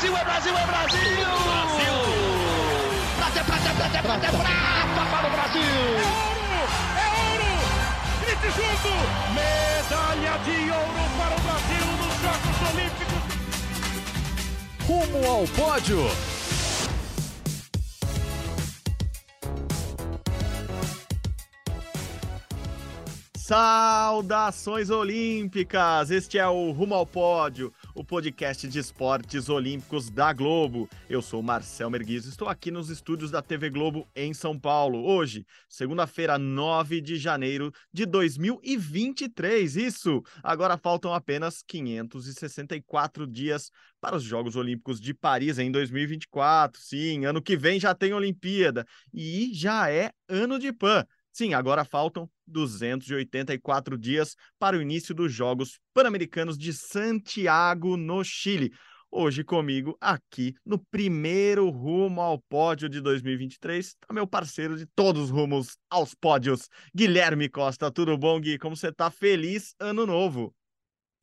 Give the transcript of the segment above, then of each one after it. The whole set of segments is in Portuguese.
Brasil, é Brasil, é Brasil! Brasil! Prata, prata, prata, prata, prata para o Brasil! É ouro! É ouro! Grite junto! Medalha de ouro para o Brasil nos Jogos Olímpicos! Rumo ao pódio! Saudações olímpicas! Este é o Rumo ao Pódio, o podcast de esportes olímpicos da Globo. Eu sou Marcel Merguiz, estou aqui nos estúdios da TV Globo em São Paulo. Hoje, segunda-feira, 9 de janeiro de 2023. Isso! Agora faltam apenas 564 dias para os Jogos Olímpicos de Paris em 2024. Sim, ano que vem já tem Olimpíada e já é ano de PAN. Sim, agora faltam 284 dias para o início dos Jogos Pan-Americanos de Santiago, no Chile. Hoje comigo, aqui no primeiro rumo ao pódio de 2023, está meu parceiro de todos os rumos aos pódios, Guilherme Costa. Tudo bom, Gui? Como você está? Feliz ano novo!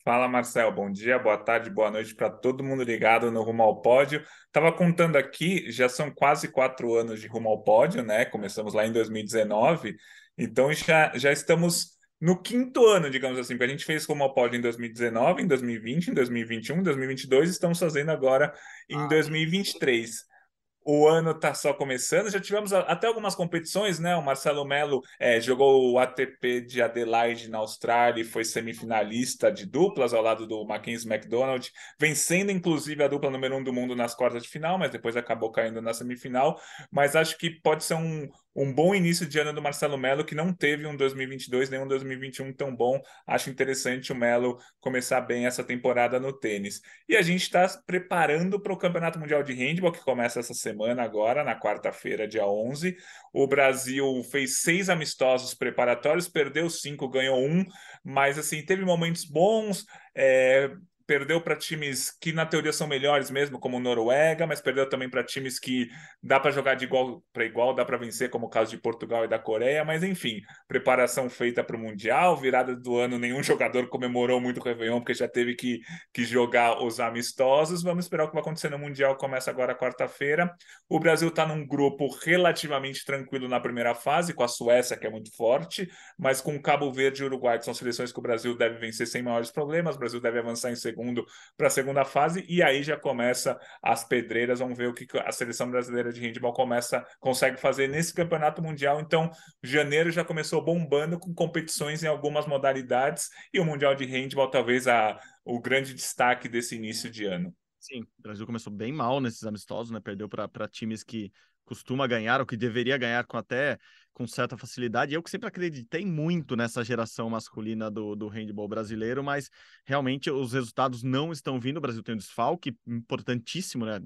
Fala, Marcel. Bom dia, boa tarde, boa noite para todo mundo ligado no Rumo ao Pódio. Estava contando aqui, já são quase quatro anos de Rumo ao Pódio, né? Começamos lá em 2019, então já, já estamos no quinto ano, digamos assim, porque a gente fez Rumo ao Pódio em 2019, em 2020, em 2021, em 2022, estamos fazendo agora em 2023 o ano está só começando. Já tivemos até algumas competições, né? O Marcelo Melo é, jogou o ATP de Adelaide na Austrália e foi semifinalista de duplas ao lado do Mackenzie McDonald, vencendo inclusive a dupla número um do mundo nas quartas de final, mas depois acabou caindo na semifinal. Mas acho que pode ser um, um bom início de ano do Marcelo Melo, que não teve um 2022 nem um 2021 tão bom. Acho interessante o Melo começar bem essa temporada no tênis. E a gente está preparando para o Campeonato Mundial de Handball, que começa essa semana agora, na quarta-feira, dia 11. O Brasil fez seis amistosos preparatórios, perdeu cinco, ganhou um, mas assim, teve momentos bons. É, perdeu para times que na teoria são melhores mesmo, como Noruega, mas perdeu também para times que dá para jogar de igual para igual, dá para vencer, como o caso de Portugal e da Coreia, mas enfim, preparação feita para o Mundial, virada do ano, nenhum jogador comemorou muito o Réveillon, porque já teve que, que jogar os amistosos. Vamos esperar o que vai acontecer no Mundial, começa agora quarta-feira. O Brasil está num grupo relativamente tranquilo na primeira fase, com a Suécia, que é muito forte, mas com Cabo Verde e Uruguai, que são seleções que o Brasil deve vencer sem maiores problemas, o Brasil deve avançar em segundo segundo para a segunda fase e aí já começa as pedreiras. Vamos ver o que a seleção brasileira de handball começa consegue fazer nesse campeonato mundial. Então, janeiro já começou bombando com competições em algumas modalidades e o mundial de handball talvez a, o grande destaque desse início de ano. Sim, o Brasil começou bem mal nesses amistosos, né? Perdeu para times que costuma ganhar, ou que deveria ganhar com até com certa facilidade. Eu que sempre acreditei muito nessa geração masculina do, do handball brasileiro, mas realmente os resultados não estão vindo. O Brasil tem um desfalque importantíssimo, né?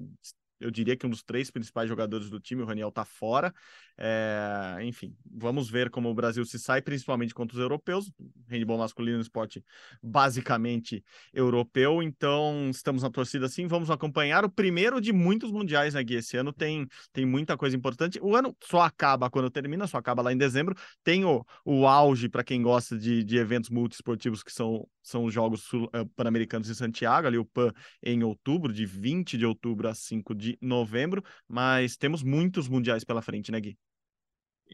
Eu diria que um dos três principais jogadores do time, o Raniel, está fora. É, enfim, vamos ver como o Brasil se sai, principalmente contra os europeus. Handball masculino é um esporte basicamente europeu, então estamos na torcida sim. Vamos acompanhar o primeiro de muitos mundiais, né, Gui? Esse ano tem, tem muita coisa importante. O ano só acaba quando termina, só acaba lá em dezembro. Tem o, o auge para quem gosta de, de eventos multiesportivos, que são, são os Jogos uh, Pan-Americanos em Santiago, ali o PAN em outubro, de 20 de outubro a 5 de novembro. Mas temos muitos mundiais pela frente, né, Gui?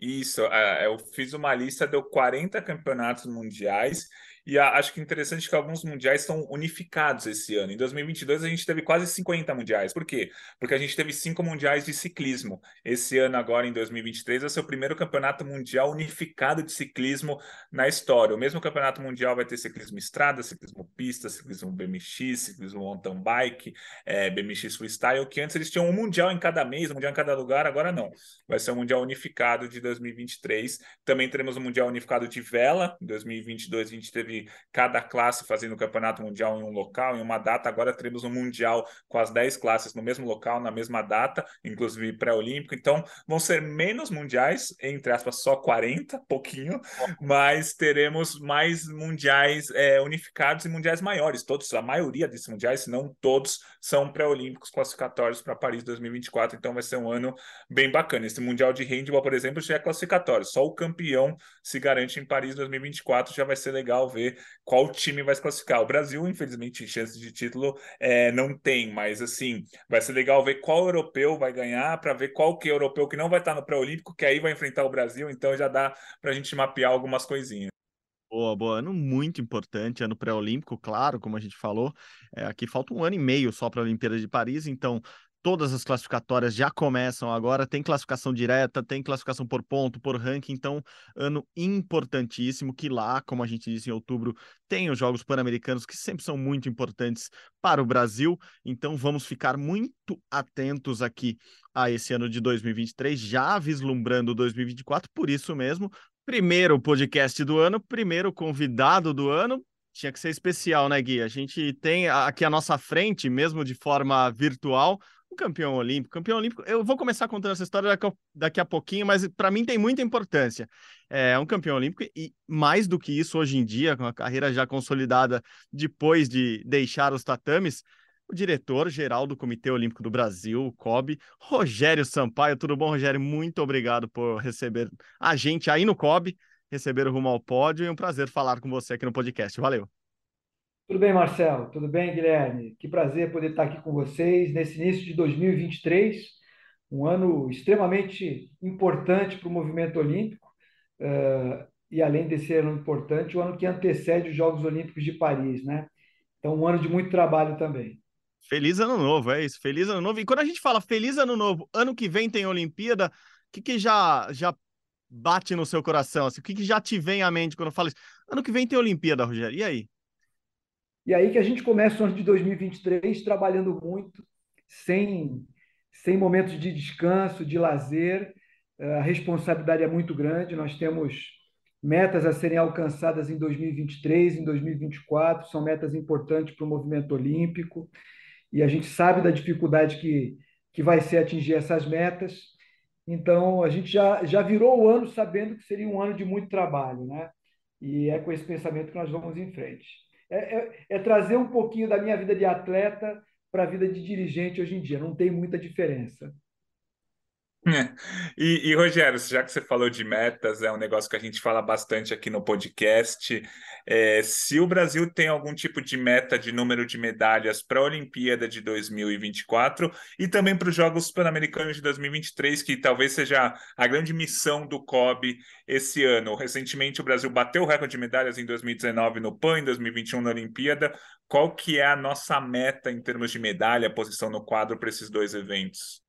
Isso, é, eu fiz uma lista, deu 40 campeonatos mundiais e acho que interessante que alguns mundiais estão unificados esse ano. Em 2022 a gente teve quase 50 mundiais. Por quê? Porque a gente teve cinco mundiais de ciclismo. Esse ano agora em 2023 vai ser o primeiro campeonato mundial unificado de ciclismo na história. O mesmo campeonato mundial vai ter ciclismo estrada, ciclismo pista, ciclismo BMX, ciclismo mountain bike, é, BMX freestyle, que antes eles tinham um mundial em cada mês, um mundial em cada lugar, agora não. Vai ser um mundial unificado de 2023. Também teremos um mundial unificado de vela. Em 2022 a gente teve cada classe fazendo o campeonato mundial em um local, em uma data. Agora teremos um mundial com as 10 classes no mesmo local, na mesma data, inclusive pré-olímpico. Então, vão ser menos mundiais, entre aspas, só 40, pouquinho, mas teremos mais mundiais é, unificados e mundiais maiores. Todos, a maioria desses mundiais, se não todos, são pré-olímpicos classificatórios para Paris 2024. Então, vai ser um ano bem bacana. Esse mundial de handball, por exemplo, já é classificatório. Só o campeão se garante em Paris 2024. Já vai ser legal ver ver qual time vai se classificar. O Brasil, infelizmente, chance de título é, não tem, mas assim, vai ser legal ver qual europeu vai ganhar, para ver qual que é europeu que não vai estar no pré-olímpico, que aí vai enfrentar o Brasil, então já dá para a gente mapear algumas coisinhas. Boa, boa. Ano muito importante, ano pré-olímpico, claro, como a gente falou. É, aqui falta um ano e meio só para a Olimpíada de Paris, então todas as classificatórias já começam agora, tem classificação direta, tem classificação por ponto, por ranking, então ano importantíssimo que lá, como a gente disse em outubro, tem os Jogos Pan-Americanos que sempre são muito importantes para o Brasil, então vamos ficar muito atentos aqui a esse ano de 2023, já vislumbrando 2024, por isso mesmo, primeiro podcast do ano, primeiro convidado do ano, tinha que ser especial, né, Gui? A gente tem aqui à nossa frente, mesmo de forma virtual, um campeão olímpico. Campeão olímpico, eu vou começar contando essa história daqui a, daqui a pouquinho, mas para mim tem muita importância. É um campeão olímpico e mais do que isso hoje em dia, com a carreira já consolidada depois de deixar os tatames, o diretor-geral do Comitê Olímpico do Brasil, o COB, Rogério Sampaio. Tudo bom, Rogério? Muito obrigado por receber a gente aí no COB, receber o Rumo ao Pódio. É um prazer falar com você aqui no podcast. Valeu. Tudo bem, Marcelo? Tudo bem, Guilherme? Que prazer poder estar aqui com vocês nesse início de 2023, um ano extremamente importante para o movimento olímpico, uh, e além desse ano importante, o ano que antecede os Jogos Olímpicos de Paris, né? Então, um ano de muito trabalho também. Feliz ano novo, é isso. Feliz ano novo. E quando a gente fala feliz ano novo, ano que vem tem Olimpíada, o que, que já, já bate no seu coração? Assim, o que, que já te vem à mente quando fala isso? Ano que vem tem Olimpíada, Rogério. E aí? E aí que a gente começa o ano de 2023 trabalhando muito, sem, sem momentos de descanso, de lazer. A responsabilidade é muito grande. Nós temos metas a serem alcançadas em 2023, em 2024, são metas importantes para o movimento olímpico. E a gente sabe da dificuldade que, que vai ser atingir essas metas. Então, a gente já, já virou o ano sabendo que seria um ano de muito trabalho, né? E é com esse pensamento que nós vamos em frente é, é, é trazer um pouquinho da minha vida de atleta para a vida de dirigente hoje em dia. Não tem muita diferença. E, e, Rogério, já que você falou de metas, é um negócio que a gente fala bastante aqui no podcast. É, se o Brasil tem algum tipo de meta de número de medalhas para a Olimpíada de 2024 e também para os Jogos Pan-Americanos de 2023, que talvez seja a grande missão do COB esse ano. Recentemente, o Brasil bateu o recorde de medalhas em 2019 no PAN, em 2021 na Olimpíada. Qual que é a nossa meta em termos de medalha, posição no quadro para esses dois eventos?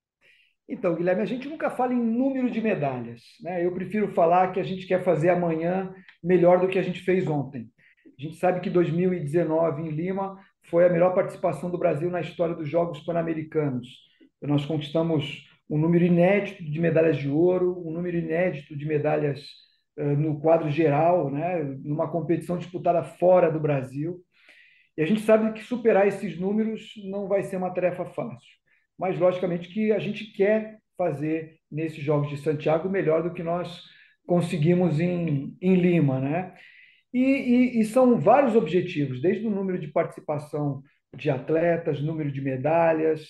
Então, Guilherme, a gente nunca fala em número de medalhas. Né? Eu prefiro falar que a gente quer fazer amanhã melhor do que a gente fez ontem. A gente sabe que 2019 em Lima foi a melhor participação do Brasil na história dos Jogos Pan-Americanos. Nós conquistamos um número inédito de medalhas de ouro, um número inédito de medalhas uh, no quadro geral, né? numa competição disputada fora do Brasil. E a gente sabe que superar esses números não vai ser uma tarefa fácil mas logicamente que a gente quer fazer nesses Jogos de Santiago melhor do que nós conseguimos em, em Lima, né? E, e, e, são vários objetivos, desde o número de participação de atletas, número de medalhas,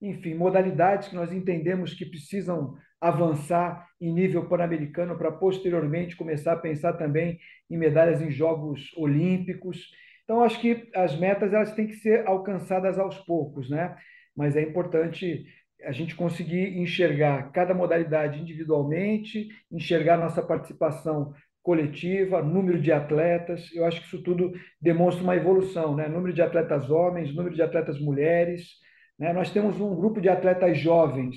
enfim, modalidades que nós entendemos que precisam avançar em nível pan-americano para posteriormente começar a pensar também em medalhas em Jogos Olímpicos. Então, acho que as metas elas têm que ser alcançadas aos poucos, né? Mas é importante a gente conseguir enxergar cada modalidade individualmente, enxergar nossa participação coletiva, número de atletas. Eu acho que isso tudo demonstra uma evolução, né? Número de atletas homens, número de atletas mulheres. Né? Nós temos um grupo de atletas jovens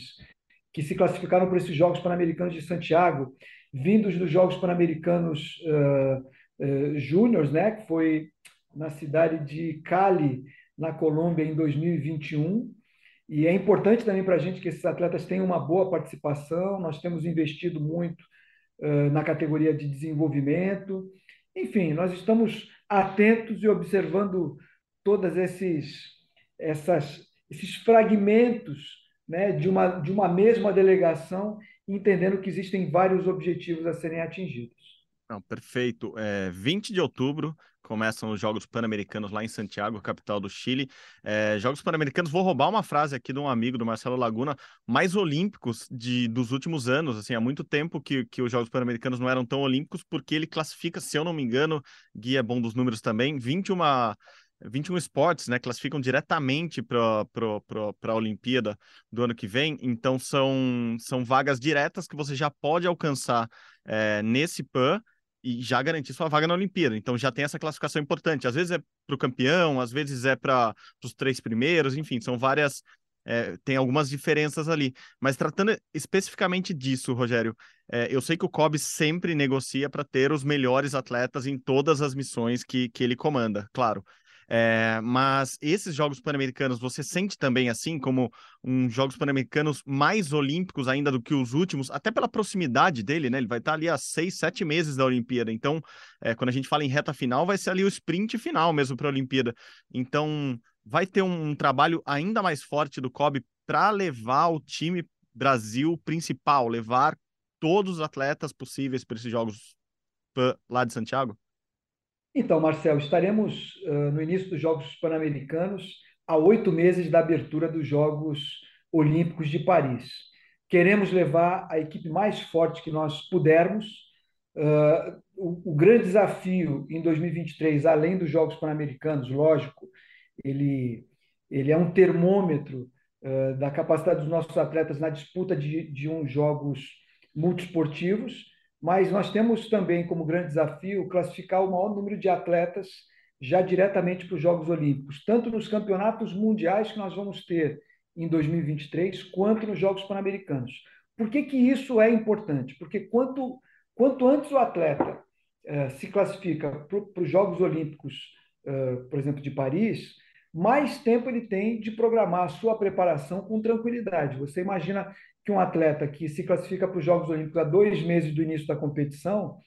que se classificaram para esses Jogos Pan-Americanos de Santiago, vindos dos Jogos Pan-Americanos uh, uh, Júniors, né? Que foi na cidade de Cali, na Colômbia, em 2021. E é importante também para a gente que esses atletas tenham uma boa participação. Nós temos investido muito uh, na categoria de desenvolvimento. Enfim, nós estamos atentos e observando todos esses, essas, esses fragmentos né, de, uma, de uma mesma delegação, entendendo que existem vários objetivos a serem atingidos. Não, perfeito. É, 20 de outubro, começam os Jogos Pan-Americanos lá em Santiago, capital do Chile. É, Jogos Pan-Americanos, vou roubar uma frase aqui de um amigo do Marcelo Laguna, mais olímpicos de, dos últimos anos. Assim, há muito tempo que, que os Jogos Pan-Americanos não eram tão olímpicos, porque ele classifica, se eu não me engano, guia bom dos números também, 21 21 esportes, né, classificam diretamente para a Olimpíada do ano que vem, então são, são vagas diretas que você já pode alcançar é, nesse PAN e já garantir sua vaga na Olimpíada. Então já tem essa classificação importante. Às vezes é para o campeão, às vezes é para os três primeiros, enfim, são várias. É, tem algumas diferenças ali. Mas tratando especificamente disso, Rogério, é, eu sei que o COB sempre negocia para ter os melhores atletas em todas as missões que, que ele comanda, claro. É, mas esses Jogos Pan-Americanos, você sente também assim como um Jogos Pan-Americanos mais olímpicos ainda do que os últimos, até pela proximidade dele, né? Ele vai estar ali há seis, sete meses da Olimpíada. Então, é, quando a gente fala em reta final, vai ser ali o sprint final mesmo para a Olimpíada. Então, vai ter um, um trabalho ainda mais forte do COB para levar o time Brasil principal, levar todos os atletas possíveis para esses Jogos lá de Santiago? Então, Marcelo, estaremos uh, no início dos Jogos Pan-Americanos, a oito meses da abertura dos Jogos Olímpicos de Paris. Queremos levar a equipe mais forte que nós pudermos. Uh, o, o, grande desafio em 2023, além dos Jogos Pan-Americanos, lógico, ele, ele é um termômetro uh, da capacidade dos nossos atletas na disputa de, de uns Jogos multiesportivos mas nós temos também como grande desafio classificar o maior número de atletas já diretamente para os Jogos Olímpicos, tanto nos campeonatos mundiais que nós vamos ter em 2023, quanto nos Jogos Pan-Americanos. Por que, que isso é importante? Porque quanto, quanto antes o atleta eh, se classifica para os Jogos Olímpicos, eh, por exemplo, de Paris, mais tempo ele tem de programar a sua preparação com tranquilidade. Você imagina que um atleta que se classifica para os Jogos Olímpicos a dois meses do início da competição,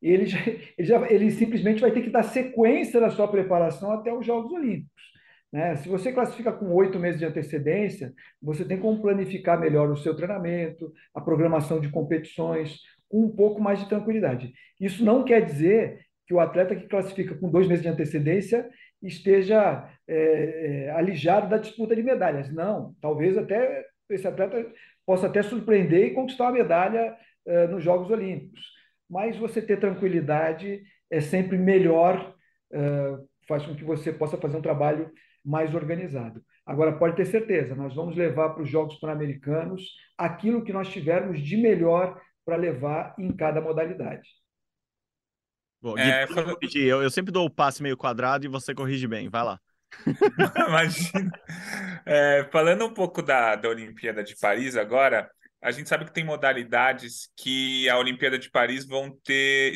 ele, já, ele, já, ele simplesmente vai ter que dar sequência na sua preparação até os Jogos Olímpicos. Né? Se você classifica com oito meses de antecedência, você tem como planificar melhor o seu treinamento, a programação de competições, com um pouco mais de tranquilidade. Isso não quer dizer que o atleta que classifica com dois meses de antecedência esteja é, é, alijado da disputa de medalhas. Não, talvez até esse atleta possa até surpreender e conquistar uma medalha é, nos Jogos Olímpicos. Mas você ter tranquilidade é sempre melhor, é, faz com que você possa fazer um trabalho mais organizado. Agora, pode ter certeza, nós vamos levar para os Jogos Pan-Americanos aquilo que nós tivermos de melhor para levar em cada modalidade. Bom, é, eu, eu, sempre dou o passe meio quadrado e você corrige bem. Vai lá. Imagina. É, falando um pouco da, da Olimpíada de Paris agora, a gente sabe que tem modalidades que a Olimpíada de Paris vão ter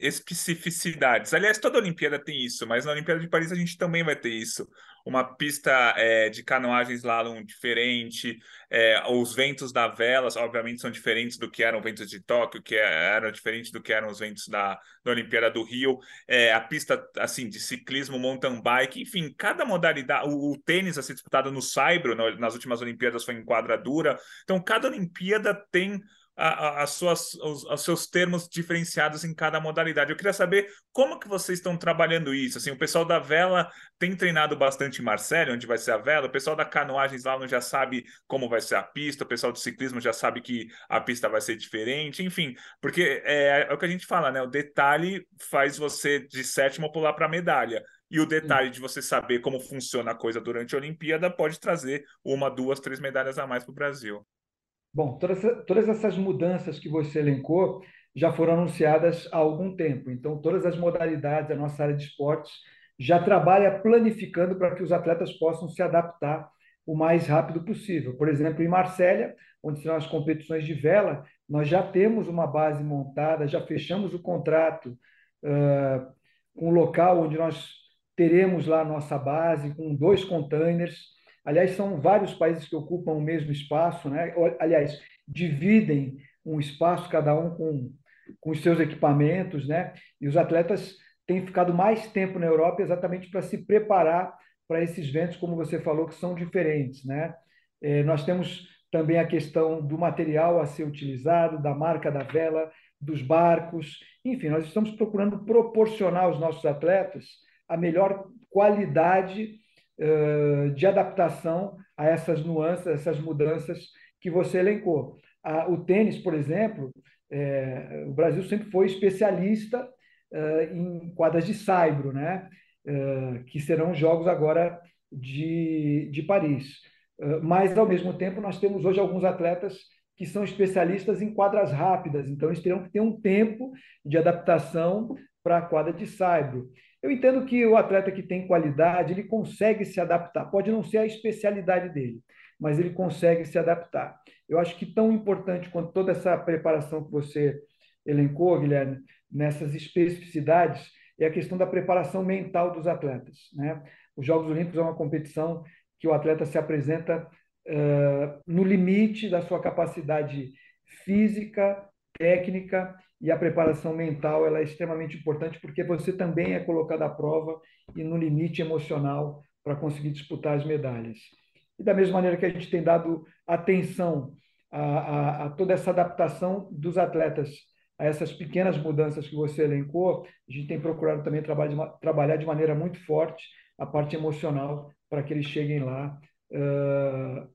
especificidades. Aliás, toda Olimpíada tem isso, mas na Olimpíada de Paris a gente também vai ter isso uma pista é, de canoagem slalom diferente, é, os ventos da vela, obviamente, são diferentes do que eram ventos de Tóquio, que eram diferentes do que eram os ventos da, da Olimpíada do Rio, é, a pista assim de ciclismo, mountain bike, enfim, cada modalidade, o, o tênis a ser disputado no Saibro, nas últimas Olimpíadas foi em quadradura, então cada Olimpíada tem a, a, suas, os, os, seus termos diferenciados em cada modalidade. Eu queria saber como que vocês estão trabalhando isso. Assim, o pessoal da vela tem treinado bastante em Marseille, onde vai ser a vela. O pessoal da canoagem lá já sabe como vai ser a pista. O pessoal do ciclismo já sabe que a pista vai ser diferente. Enfim, porque é, é o que a gente fala, né? O detalhe faz você de sétimo pular para a medalha. E o detalhe de você saber como funciona a coisa durante a Olimpíada pode trazer uma, duas, três medalhas a mais para o Brasil. Bom, todas, todas essas mudanças que você elencou já foram anunciadas há algum tempo. Então, todas as modalidades da nossa área de esportes já trabalha planificando para que os atletas possam se adaptar o mais rápido possível. Por exemplo, em Marsella, onde são as competições de vela, nós já temos uma base montada, já fechamos o contrato uh, com o local onde nós teremos lá a nossa base, com dois containers, Aliás, são vários países que ocupam o mesmo espaço, né? aliás, dividem um espaço, cada um com, com os seus equipamentos, né? e os atletas têm ficado mais tempo na Europa exatamente para se preparar para esses ventos, como você falou, que são diferentes. Né? É, nós temos também a questão do material a ser utilizado, da marca da vela. dos barcos. Enfim, nós estamos procurando proporcionar aos nossos atletas a melhor qualidade de adaptação a essas nuances, essas mudanças que você elencou. o tênis, por exemplo, é, o Brasil sempre foi especialista uh, em quadras de saibro, né? Uh, que serão os jogos agora de, de Paris. Mas, ao mesmo tempo, nós temos hoje alguns atletas que são especialistas em quadras rápidas, então eles terão que ter um tempo de adaptação para a quadra de saibro. Eu entendo que o atleta que tem qualidade, ele consegue se adaptar, pode não ser a especialidade dele, mas ele consegue se adaptar. Eu acho que tão importante quanto toda essa preparação que você elencou, Guilherme, nessas especificidades, é a questão da preparação mental dos atletas. Né? Os Jogos Olímpicos é uma competição que o atleta se apresenta uh, no limite da sua capacidade física, técnica e a preparação mental ela é extremamente importante porque você também é colocado à prova e no limite emocional para conseguir disputar as medalhas. E da mesma maneira que a gente tem dado atenção a, a, a toda essa adaptação dos atletas a essas pequenas mudanças que você elencou, a gente tem procurado também trabalhar de, maneira muito forte a parte emocional para que eles cheguem lá uh,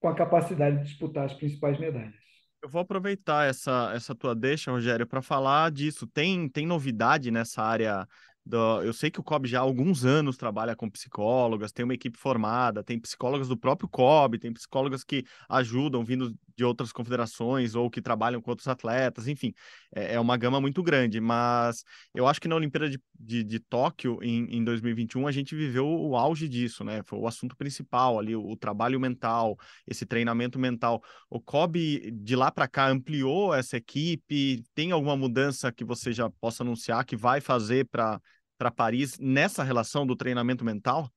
com a capacidade de disputar as principais medalhas. Eu vou aproveitar essa, essa tua deixa, Rogério, para falar disso. Tem, tem novidade nessa área do, eu sei que o COB já há alguns anos trabalha com psicólogas, tem uma equipe formada, tem psicólogas do próprio COB, tem psicólogas que ajudam vindo de outras confederações ou que trabalham com outros atletas, enfim, é, é uma gama muito grande. Mas eu acho que na Olimpíada de, de, de Tóquio, em, em 2021, a gente viveu o auge disso, né? Foi o assunto principal ali, o, o trabalho mental, esse treinamento mental. O COB de lá para cá ampliou essa equipe? Tem alguma mudança que você já possa anunciar que vai fazer para para Paris nessa relação do treinamento mental?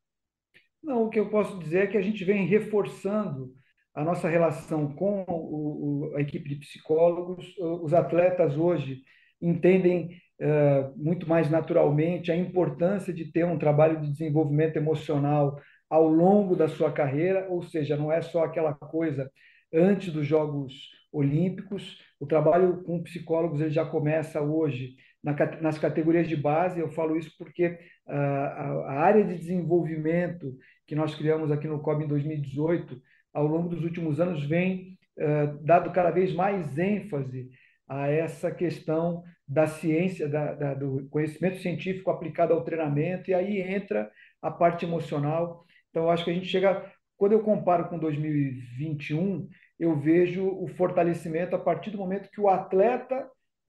Não, o que eu posso dizer é que a gente vem reforçando a nossa relação com o, a equipe de psicólogos. Os atletas hoje entendem uh, muito mais naturalmente a importância de ter um trabalho de desenvolvimento emocional ao longo da sua carreira, ou seja, não é só aquela coisa antes dos Jogos Olímpicos. O trabalho com psicólogos ele já começa hoje na, nas categorias de base. Eu falo isso porque a, a, área de desenvolvimento que nós criamos aqui no COB em 2018, ao longo dos últimos anos, vem uh, dado cada vez mais ênfase a essa questão da ciência, da, da, do conhecimento científico aplicado ao treinamento, e aí entra a parte emocional. Então, acho que a gente chega, quando eu comparo com 2021, eu vejo o fortalecimento a partir do momento que o atleta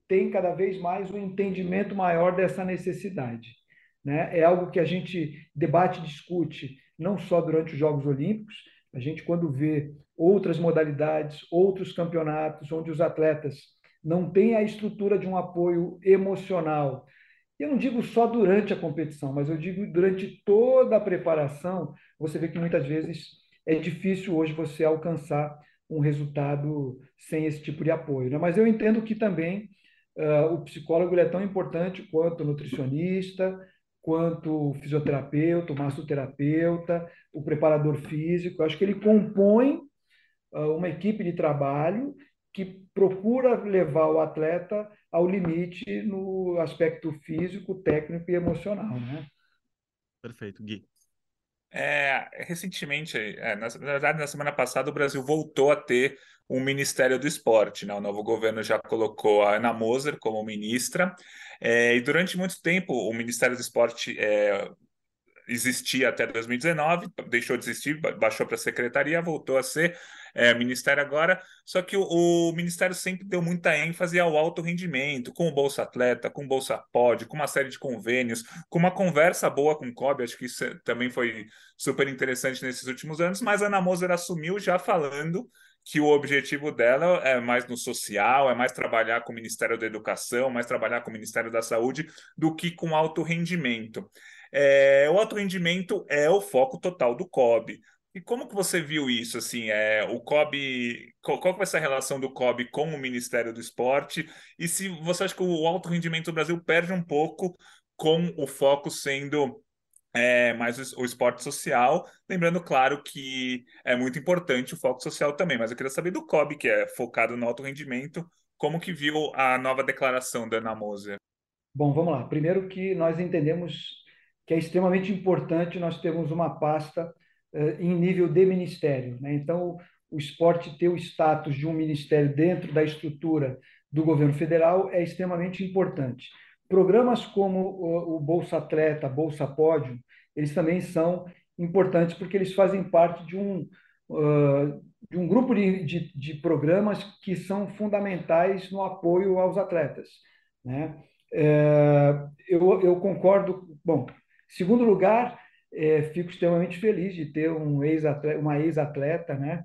tem cada vez mais um entendimento maior dessa necessidade. Né? É algo que a gente debate discute não só durante os Jogos Olímpicos, a gente, quando vê outras modalidades, outros campeonatos, onde os atletas não têm a estrutura de um apoio emocional. Eu não digo só durante a competição, mas eu digo durante toda a preparação. Você vê que muitas vezes é difícil hoje você alcançar um resultado sem esse tipo de apoio. Né? Mas eu entendo que também uh, o psicólogo é tão importante quanto o nutricionista, quanto o fisioterapeuta, o massoterapeuta, o preparador físico. Eu acho que ele compõe uh, uma equipe de trabalho que procura levar o atleta ao limite no aspecto físico, técnico e emocional, né? Perfeito, Gui. É, recentemente, é, na, na, verdade, na semana passada, o Brasil voltou a ter um Ministério do Esporte. Né? O novo governo já colocou a Ana Moser como ministra, é, e durante muito tempo o Ministério do Esporte é, existia até 2019, deixou de existir, baixou para a secretaria, voltou a ser é, ministério agora, só que o, o, ministério sempre deu muita ênfase ao alto rendimento, com o Bolsa Atleta, com o Bolsa Pod, com uma série de convênios, com uma conversa boa com o COB, acho que isso também foi super interessante nesses últimos anos, mas a Ana Moser assumiu já falando que o objetivo dela é mais no social, é mais trabalhar com o Ministério da Educação, mais trabalhar com o Ministério da Saúde, do que com alto rendimento. É, o alto rendimento é o foco total do COB. E como que você viu isso? Assim, é, o COB, qual, qual vai ser a relação do COB com o Ministério do Esporte? E se você acha que o alto rendimento do Brasil perde um pouco com o foco sendo é, mais o, o, esporte social, lembrando, claro, que é muito importante o foco social também, mas eu queria saber do COB, que é focado no alto rendimento, como que viu a nova declaração da Ana Moser? Bom, vamos lá. Primeiro que nós entendemos que é extremamente importante nós termos uma pasta uh, em nível de ministério. Né? Então, o esporte ter o status de um ministério dentro da estrutura do governo federal é extremamente importante. Programas como o, Bolsa Atleta, Bolsa Pódio, eles também são importantes porque eles fazem parte de um, de um grupo de, de, de, programas que são fundamentais no apoio aos atletas. Né? É, eu, eu concordo. Bom, segundo lugar, é, fico extremamente feliz de ter um ex uma ex-atleta, né,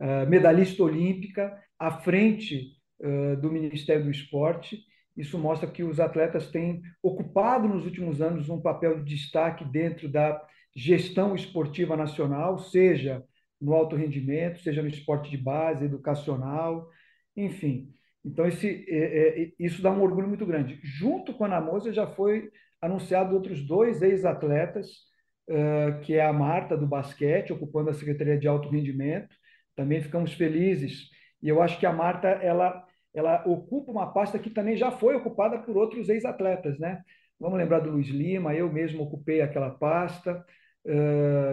uh, medalhista olímpica, à frente uh, do Ministério do Esporte. Isso mostra que os atletas têm ocupado nos últimos anos um papel de destaque dentro da gestão esportiva nacional, seja no alto rendimento, seja no esporte de base, educacional, enfim. Então, esse, é, é, isso dá um orgulho muito grande. Junto com a Namosa, já foi anunciado outros dois ex-atletas, que é a Marta, do basquete, ocupando a Secretaria de Alto Rendimento. Também ficamos felizes. E eu acho que a Marta, ela, ela ocupa uma pasta que também já foi ocupada por outros ex-atletas, né? Vamos lembrar do Luiz Lima, eu mesmo ocupei aquela pasta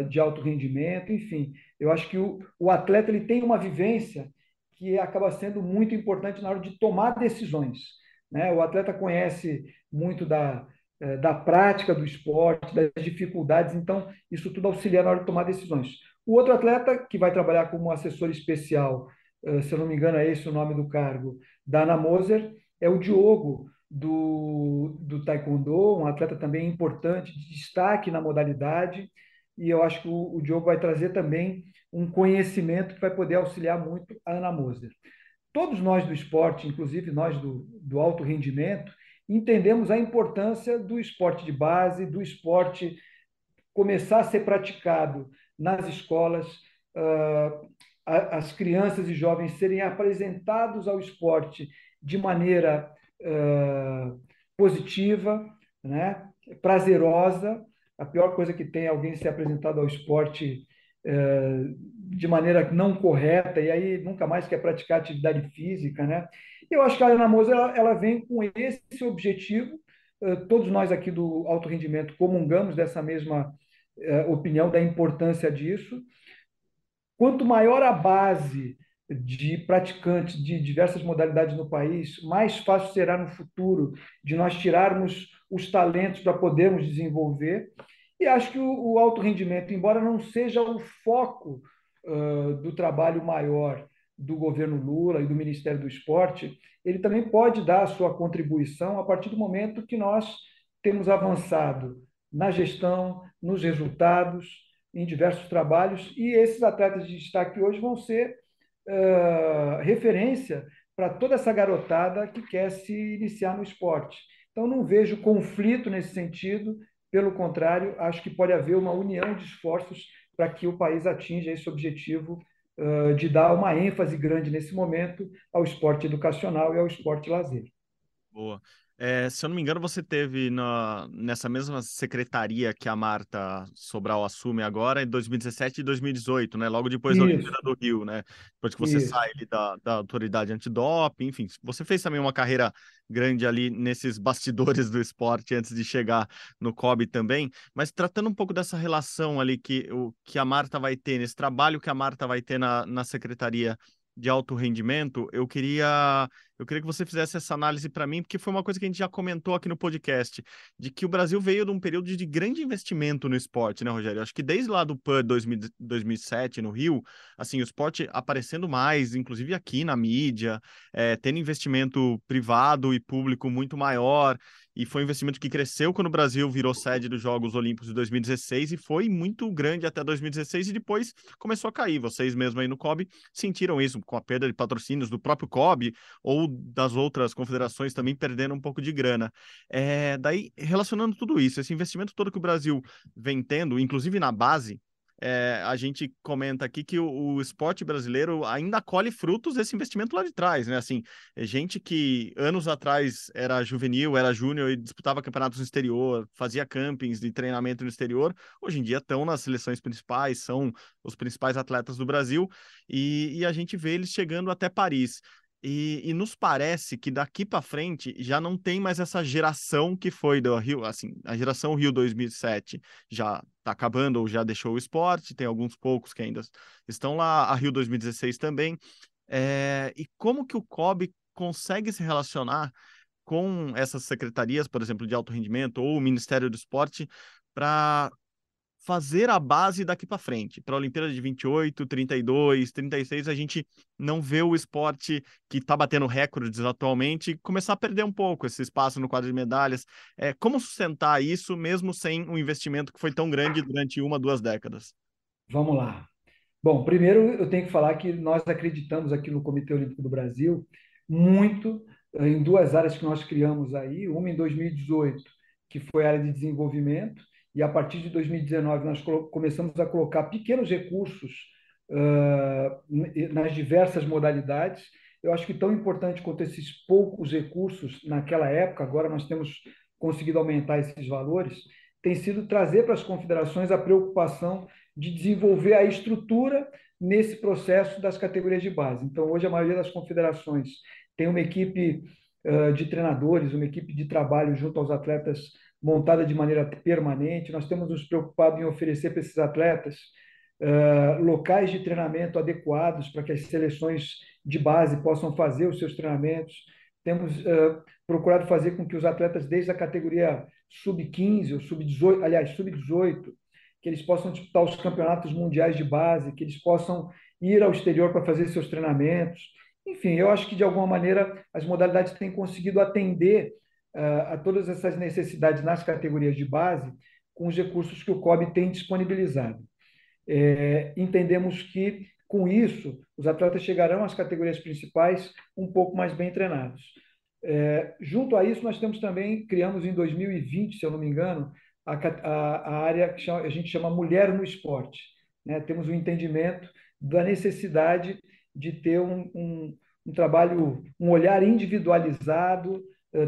de alto rendimento, enfim. Eu acho que o, o atleta ele tem uma vivência que acaba sendo muito importante na hora de tomar decisões. Né? O atleta conhece muito da, da prática do esporte, das dificuldades, então isso tudo auxilia na hora de tomar decisões. O outro atleta que vai trabalhar como assessor especial, eh, se eu não me engano é esse o nome do cargo, da Ana Moser, é o Diogo, do, do Taekwondo, um atleta também importante, de destaque na modalidade, e eu acho que o, o Diogo vai trazer também um conhecimento que vai poder auxiliar muito a Ana Moser. Todos nós do esporte, inclusive nós do, do alto rendimento, entendemos a importância do esporte de base, do esporte começar a ser praticado nas escolas, uh, as crianças e jovens serem apresentados ao esporte de maneira uh, positiva, né? prazerosa. A pior coisa que tem é alguém ser apresentado ao esporte uh, de maneira não correta e aí nunca mais quer praticar atividade física. Né? Eu acho que a Ana Moser ela, ela vem com esse objetivo. Uh, todos nós aqui do alto rendimento comungamos dessa mesma opinião da importância disso. Quanto maior a base de praticantes de diversas modalidades no país, mais fácil será no futuro de nós tirarmos os talentos para podermos desenvolver. E acho que o, alto rendimento, embora não seja o foco uh, do trabalho maior do governo Lula e do Ministério do Esporte, ele também pode dar a sua contribuição a partir do momento que nós temos avançado na gestão, nos resultados, em diversos trabalhos, e esses atletas de destaque hoje vão ser uh, referência para toda essa garotada que quer se iniciar no esporte. Então, não vejo conflito nesse sentido, pelo contrário, acho que pode haver uma união de esforços para que o país atinja esse objetivo de dar uma ênfase grande nesse momento ao esporte educacional e ao esporte lazer. Boa. É, se eu não me engano, você teve na, nessa mesma secretaria que a Marta Sobral assume agora em 2017 e 2018, né? Logo depois Isso. da Olimpíada do Rio, né? Depois que você Isso. sai da, da autoridade antidoping, enfim. Você fez também uma carreira grande ali nesses bastidores do esporte antes de chegar no COB também. Mas tratando um pouco dessa relação ali que, o, que a Marta vai ter, nesse trabalho que a Marta vai ter na, na secretaria de alto rendimento, eu queria eu queria que você fizesse essa análise para mim, porque foi uma coisa que a gente já comentou aqui no podcast, de que o Brasil veio de um período de grande investimento no esporte, né, Rogério? Acho que desde lá do PAN 2007 no Rio, assim, o esporte aparecendo mais, inclusive aqui na mídia, é, tendo investimento privado e público muito maior, e foi um investimento que cresceu quando o Brasil virou sede dos Jogos Olímpicos de 2016 e foi muito grande até 2016 e depois começou a cair. Vocês mesmo aí no COB sentiram isso com a perda de patrocínios do próprio COB ou das outras confederações também perdendo um pouco de grana. É, daí, relacionando tudo isso, esse investimento todo que o Brasil vem tendo, inclusive na base, é, a gente comenta aqui que o, o, esporte brasileiro ainda colhe frutos desse investimento lá de trás, né? Assim, é gente que anos atrás era juvenil, era júnior e disputava campeonatos no exterior, fazia campings de treinamento no exterior, hoje em dia estão nas seleções principais, são os principais atletas do Brasil e, e a gente vê eles chegando até Paris. E, e, nos parece que daqui para frente já não tem mais essa geração que foi do Rio, assim, a geração Rio 2007 já está acabando ou já deixou o esporte, tem alguns poucos que ainda estão lá, a Rio 2016 também. É, e como que o COB consegue se relacionar com essas secretarias, por exemplo, de alto rendimento ou o Ministério do Esporte, para fazer a base daqui para frente. Para a Olimpíada de 28, 32, 36, a gente não vê o esporte que está batendo recordes atualmente começar a perder um pouco esse espaço no quadro de medalhas. É, como sustentar isso mesmo sem um investimento que foi tão grande durante uma, duas décadas? Vamos lá. Bom, primeiro eu tenho que falar que nós acreditamos aqui no Comitê Olímpico do Brasil muito eh, em duas áreas que nós criamos aí, uma em 2018, que foi a área de desenvolvimento, e a partir de 2019 nós começamos a colocar pequenos recursos uh, nas diversas modalidades. Eu acho que tão importante quanto esses poucos recursos naquela época, agora nós temos conseguido aumentar esses valores, tem sido trazer para as confederações a preocupação de desenvolver a estrutura nesse processo das categorias de base. Então, hoje, a maioria das confederações tem uma equipe de treinadores, uma equipe de trabalho junto aos atletas montada de maneira permanente. Nós temos nos preocupado em oferecer para esses atletas uh, locais de treinamento adequados para que as seleções de base possam fazer os seus treinamentos. Temos uh, procurado fazer com que os atletas, desde a categoria sub-15 ou sub-18, aliás, sub-18, que eles possam disputar os campeonatos mundiais de base, que eles possam ir ao exterior para fazer seus treinamentos. Enfim, eu acho que de alguma maneira as modalidades têm conseguido atender a todas essas necessidades nas categorias de base com os recursos que o COB tem disponibilizado. É, entendemos que, com isso, os atletas chegarão às categorias principais um pouco mais bem treinados. É, junto a isso, nós temos também, criamos em 2020, se eu não me engano, a, a, a área que chama, a gente chama Mulher no Esporte. Né? Temos um entendimento da necessidade de ter um, um, um trabalho, um olhar individualizado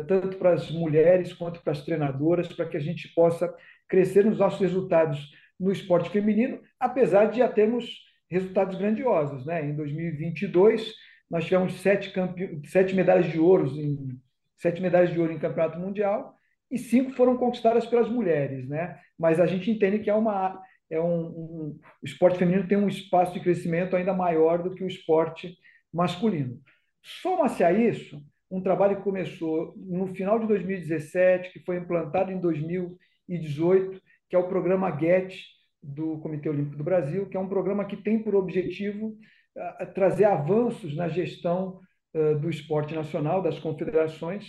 tanto para as mulheres quanto para as treinadoras, para que a gente possa crescer nos nossos resultados no esporte feminino, apesar de já termos resultados grandiosos. Né? Em 2022, nós tivemos sete, campe... sete medalhas de ouro em sete medalhas de ouro em campeonato mundial e cinco foram conquistadas pelas mulheres, né? Mas a gente entende que é uma é um, um, o esporte feminino tem um espaço de crescimento ainda maior do que o esporte masculino. Soma-se a isso um trabalho que começou no final de 2017, que foi implantado em 2018, que é o programa GET do Comitê Olímpico do Brasil, que é um programa que tem por objetivo uh, trazer avanços na gestão uh, do esporte nacional, das confederações,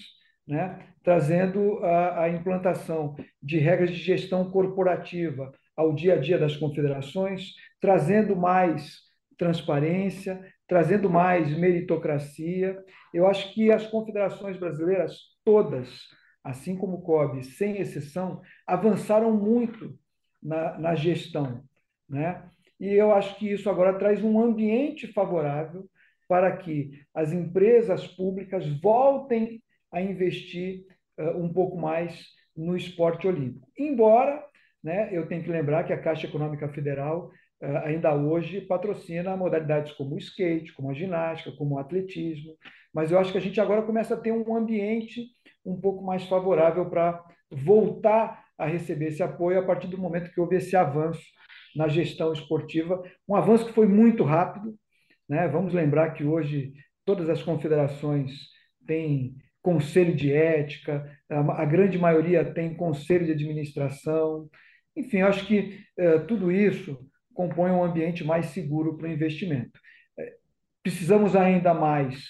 né? trazendo a, a implantação de regras de gestão corporativa ao dia a dia das confederações, trazendo mais transparência, trazendo mais meritocracia. Eu acho que as confederações brasileiras, todas, assim como o COB, sem exceção, avançaram muito na, na gestão. Né? E eu acho que isso agora traz um ambiente favorável para que as empresas públicas voltem a investir uh, um pouco mais no esporte olímpico. Embora né, eu tenho que lembrar que a Caixa Econômica Federal ainda hoje patrocina modalidades como o skate, como a ginástica, como o atletismo, mas eu acho que a gente agora começa a ter um ambiente um pouco mais favorável para voltar a receber esse apoio a partir do momento que houve esse avanço na gestão esportiva, um avanço que foi muito rápido. Né? Vamos lembrar que hoje todas as confederações têm conselho de ética, a grande maioria tem conselho de administração. Enfim, acho que eh, tudo isso compõe um ambiente mais seguro para o investimento. É, precisamos ainda mais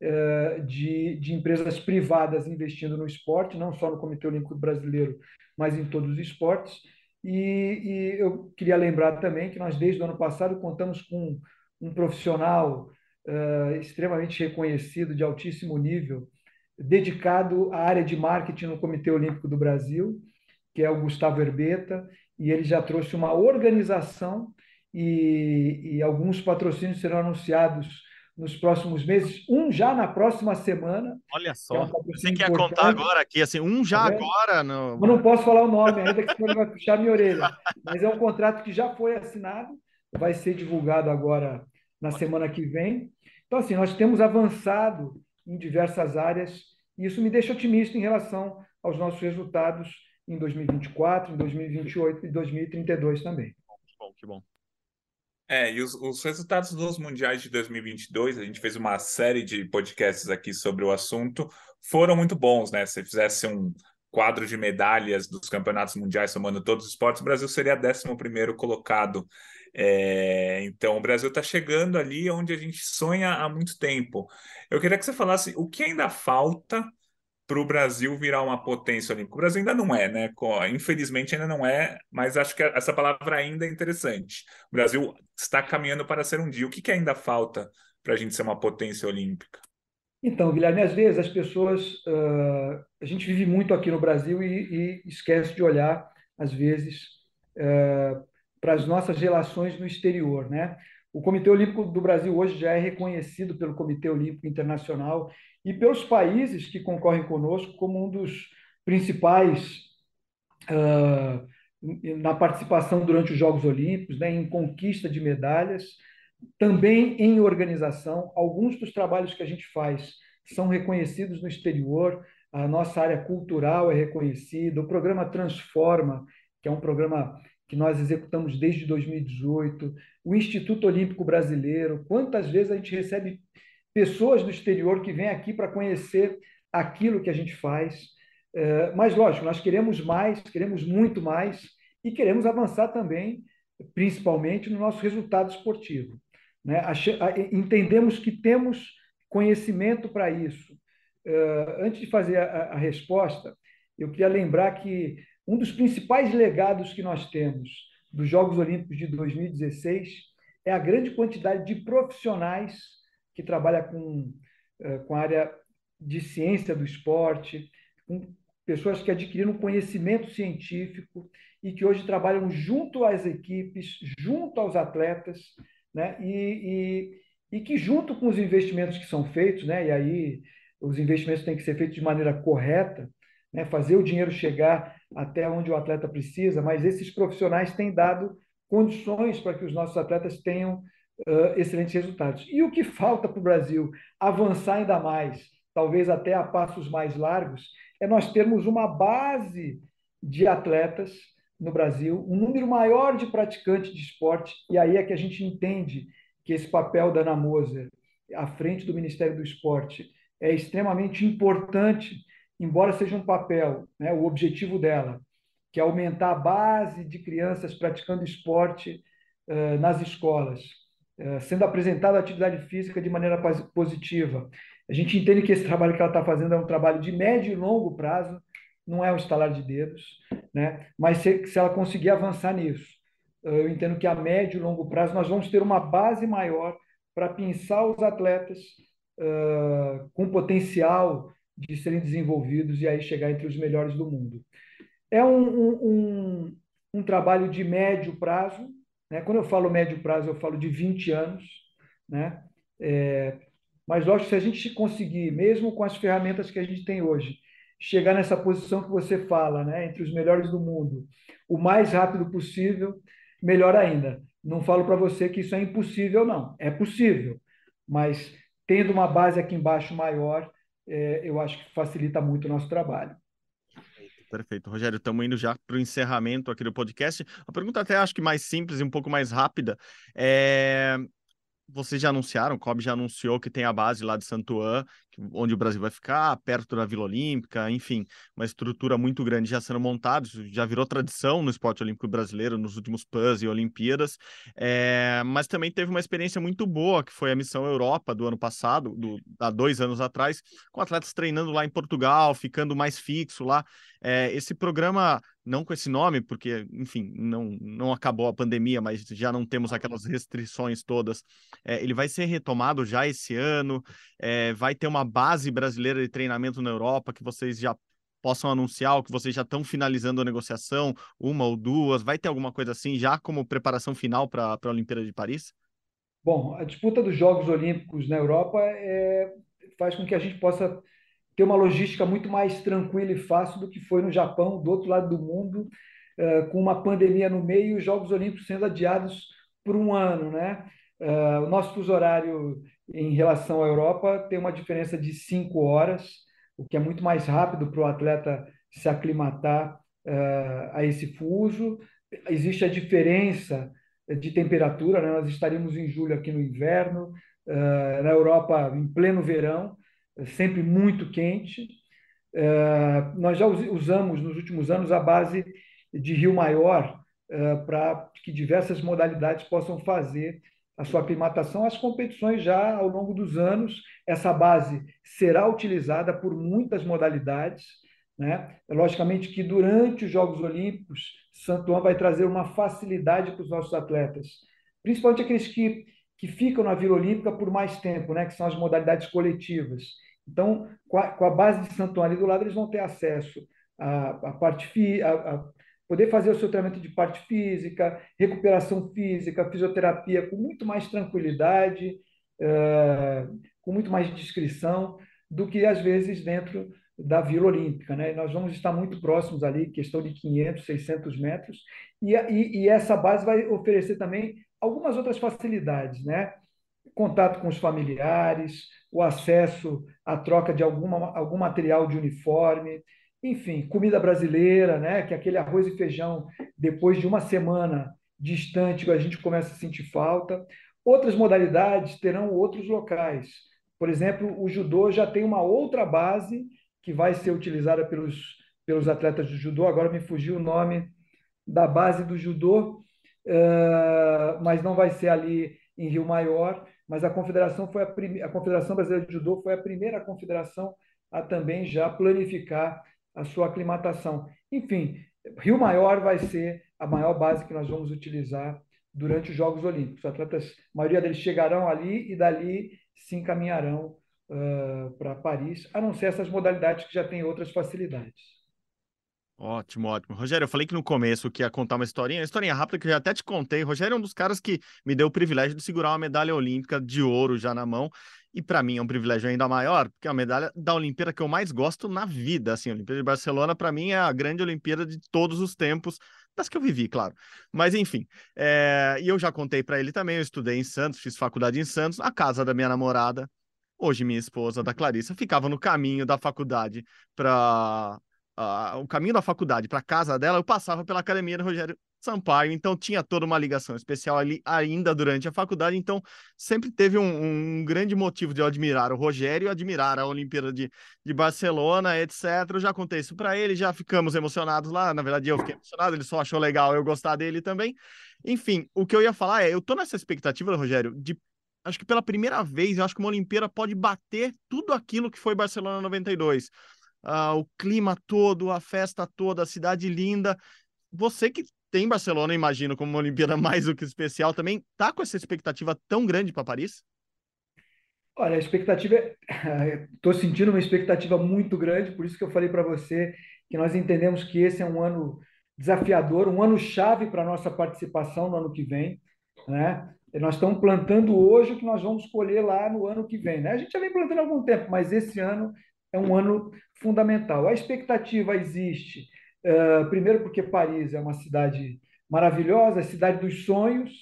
é, de, de empresas privadas investindo no esporte, não só no Comitê Olímpico Brasileiro, mas em todos os esportes. E, e, eu queria lembrar também que nós, desde o ano passado, contamos com um profissional uh, extremamente reconhecido, de altíssimo nível, dedicado à área de marketing no Comitê Olímpico do Brasil, que é o Gustavo Herbeta, e ele já trouxe uma organização e, e alguns patrocínios serão anunciados nos próximos meses, um já na próxima semana. Olha só, é um você quer contar agora aqui, assim, um já tá agora. No... Eu não posso falar o nome ainda, que ele vai puxar minha orelha. Mas é um contrato que já foi assinado, vai ser divulgado agora na semana que vem. Então, assim, nós temos avançado em diversas áreas e isso me deixa otimista em relação aos nossos resultados em 2024, em 2028 e 2032 também. Que bom, que bom. É, e os, os, resultados dos mundiais de 2022, a gente fez uma série de podcasts aqui sobre o assunto, foram muito bons, né? Se fizesse um quadro de medalhas dos campeonatos mundiais, somando todos os esportes, o Brasil seria 11 colocado. É, então, o Brasil está chegando ali onde a gente sonha há muito tempo. Eu queria que você falasse o que ainda falta para o Brasil virar uma potência olímpica. O Brasil ainda não é, né? Infelizmente ainda não é, mas acho que essa palavra ainda é interessante. O Brasil está caminhando para ser um dia. O que, que ainda falta para a gente ser uma potência olímpica? Então, Guilherme, às vezes as pessoas. Uh, a gente vive muito aqui no Brasil e, e esquece de olhar, às vezes, uh, para as nossas relações no exterior, né? O Comitê Olímpico do Brasil hoje já é reconhecido pelo Comitê Olímpico Internacional e pelos países que concorrem conosco como um dos principais uh, na participação durante os Jogos Olímpicos, né, em conquista de medalhas, também em organização. Alguns dos trabalhos que a gente faz são reconhecidos no exterior, a nossa área cultural é reconhecida, o programa Transforma, que é um programa que nós executamos desde 2018, o Instituto Olímpico Brasileiro. Quantas vezes a gente recebe pessoas do exterior que vêm aqui para conhecer aquilo que a gente faz? É, mas, lógico, nós queremos mais, queremos muito mais e queremos avançar também, principalmente no nosso resultado esportivo. Né? Entendemos que temos conhecimento para isso. É, antes de fazer a resposta, eu queria lembrar que um dos principais legados que nós temos dos Jogos Olímpicos de 2016 é a grande quantidade de profissionais que trabalham com, eh, com a área de ciência do esporte, com pessoas que adquiriram conhecimento científico e que hoje trabalham junto às equipes, junto aos atletas, né? e, e, e que junto com os investimentos que são feitos, né? e aí os investimentos têm que ser feitos de maneira correta, né? fazer o dinheiro chegar até onde o atleta precisa, mas esses profissionais têm dado condições para que os nossos atletas tenham uh, excelentes resultados. E o que falta para o Brasil avançar ainda mais, talvez até a passos mais largos, é nós termos uma base de atletas no Brasil, um número maior de praticantes de esporte, e aí é que a gente entende que esse papel da Ana Moser, à frente do Ministério do Esporte, é extremamente importante embora seja um papel, né, o objetivo dela, que é aumentar a base de crianças praticando esporte uh, nas escolas, sendo apresentada a atividade física de maneira positiva. A gente entende que esse trabalho que ela está fazendo é um trabalho de médio e longo prazo, não é um estalar de dedos, né? mas se, se ela conseguir avançar nisso, eu entendo que a médio e longo prazo nós vamos ter uma base maior para pensar os atletas uh, com potencial de serem desenvolvidos e aí chegar entre os melhores do mundo. É um, um, um, trabalho de médio prazo. Né? Quando eu falo médio prazo, eu falo de 20 anos. Né? É, mas, lógico, se a gente conseguir, mesmo com as ferramentas que a gente tem hoje, chegar nessa posição que você fala, né? entre os melhores do mundo, o mais rápido possível, melhor ainda. Não falo para você que isso é impossível, não. É possível. Mas tendo uma base aqui embaixo maior, é, eu acho que facilita muito o nosso trabalho. Perfeito. Rogério, estamos indo já para o encerramento aqui do podcast. A pergunta até acho que mais simples e um pouco mais rápida. É vocês já anunciaram, o COB já anunciou que tem a base lá de Santuan, onde o Brasil vai ficar, perto da Vila Olímpica, enfim, uma estrutura muito grande já sendo montada, já virou tradição no esporte olímpico brasileiro nos últimos PANs e Olimpíadas, é, mas também teve uma experiência muito boa, que foi a Missão Europa do ano passado, do, há dois anos atrás, com atletas treinando lá em Portugal, ficando mais fixo lá. É, esse programa não com esse nome, porque, enfim, não, não acabou a pandemia, mas já não temos aquelas restrições todas. É, ele vai ser retomado já esse ano, é, vai ter uma base brasileira de treinamento na Europa que vocês já possam anunciar, ou que vocês já estão finalizando a negociação, uma ou duas, vai ter alguma coisa assim já como preparação final para a Olimpíada de Paris? Bom, a disputa dos Jogos Olímpicos na Europa é, faz com que a gente possa ter uma logística muito mais tranquila e fácil do que foi no Japão, do outro lado do mundo, eh, com uma pandemia no meio e os Jogos Olímpicos sendo adiados por um ano. Né? Eh, o nosso fuso horário em relação à Europa, tem uma diferença de cinco horas, o que é muito mais rápido para o atleta se aclimatar uh, a esse fuso. Existe a diferença de temperatura, né? nós estaríamos em julho aqui no inverno, uh, na Europa em pleno verão, sempre muito quente. Uh, nós já usamos nos últimos anos a base de Rio Maior para que diversas modalidades possam fazer a sua aclimatação às competições já ao longo dos anos. Essa base será utilizada por muitas modalidades. Né? Logicamente que durante os Jogos Olímpicos, Santuan vai trazer uma facilidade para os nossos atletas, principalmente aqueles que, que ficam na Vila Olímpica por mais tempo, né? que são as modalidades coletivas. Então, com a, com a base de Santuan ali do lado, eles vão ter acesso à, à parte a, a poder fazer o seu treinamento de parte física, recuperação física, fisioterapia com muito mais tranquilidade, uh, com muito mais discrição do que às vezes dentro da Vila Olímpica. Né? Nós vamos estar muito próximos ali, questão de 500, 600 metros, e, e, e essa base vai oferecer também algumas outras facilidades, né? contato com os familiares, o acesso à troca de alguma, algum material de uniforme, enfim, comida brasileira, né? que é aquele arroz e feijão, depois de uma semana distante, a gente começa a sentir falta. Outras modalidades terão outros locais. Por exemplo, o judô já tem uma outra base que vai ser utilizada pelos, pelos atletas do judô. Agora me fugiu o nome da base do judô, uh, mas não vai ser ali em Rio Maior. Mas a confederação foi a, a confederação brasileira de judô foi a primeira confederação a também já planificar a sua aclimatação. Enfim, Rio Maior vai ser a maior base que nós vamos utilizar durante os Jogos Olímpicos. Os atletas, a maioria deles chegarão ali e dali se encaminharão uh, para Paris, a não ser essas modalidades que já têm outras facilidades. Ótimo, ótimo. Rogério, eu falei que no começo que ia contar uma historinha, uma historinha rápida que eu já até te contei. Rogério é um dos caras que me deu o privilégio de segurar uma medalha olímpica de ouro já na mão. E para mim é um privilégio ainda maior, porque é a medalha da Olimpíada que eu mais gosto na vida. Assim, a Olimpíada de Barcelona, para mim, é a grande Olimpíada de todos os tempos, das que eu vivi, claro. Mas enfim, é... e eu já contei para ele também. Eu estudei em Santos, fiz faculdade em Santos, a casa da minha namorada, hoje minha esposa, da Clarissa, ficava no caminho da faculdade para uh, o caminho da faculdade para casa dela, eu passava pela academia do Rogério Sampaio, então tinha toda uma ligação especial ali ainda durante a faculdade, então sempre teve um, um grande motivo de eu admirar o Rogério, admirar a Olimpíada de, de Barcelona, etc. Eu já contei isso para ele, já ficamos emocionados lá, na verdade eu fiquei emocionado, ele só achou legal eu gostar dele também. Enfim, o que eu ia falar é, eu tô nessa expectativa, Rogério, de acho que pela primeira vez, eu acho que uma Olimpíada pode bater tudo aquilo que foi Barcelona 92 uh, o clima todo, a festa toda, a cidade linda. Você que tem Barcelona, imagino, como uma Olimpíada mais do que especial, também tá com essa expectativa tão grande para Paris? Olha, a expectativa, estou é... sentindo uma expectativa muito grande, por isso que eu falei para você que nós entendemos que esse é um ano desafiador, um ano chave para a nossa participação no ano que vem, né? Nós estamos plantando hoje o que nós vamos colher lá no ano que vem, né? A gente já vem plantando há algum tempo, mas esse ano é um ano fundamental. A expectativa existe, uh, primeiro porque Paris é uma cidade maravilhosa, a cidade dos sonhos,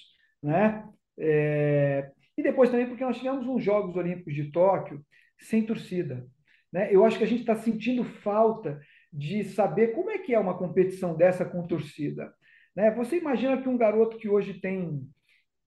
né? É, e depois também porque nós tivemos uns Jogos Olímpicos de Tóquio sem torcida. Né? Eu acho que a gente está sentindo falta de saber como é que é uma competição dessa com torcida. Né? Você imagina que um garoto que hoje tem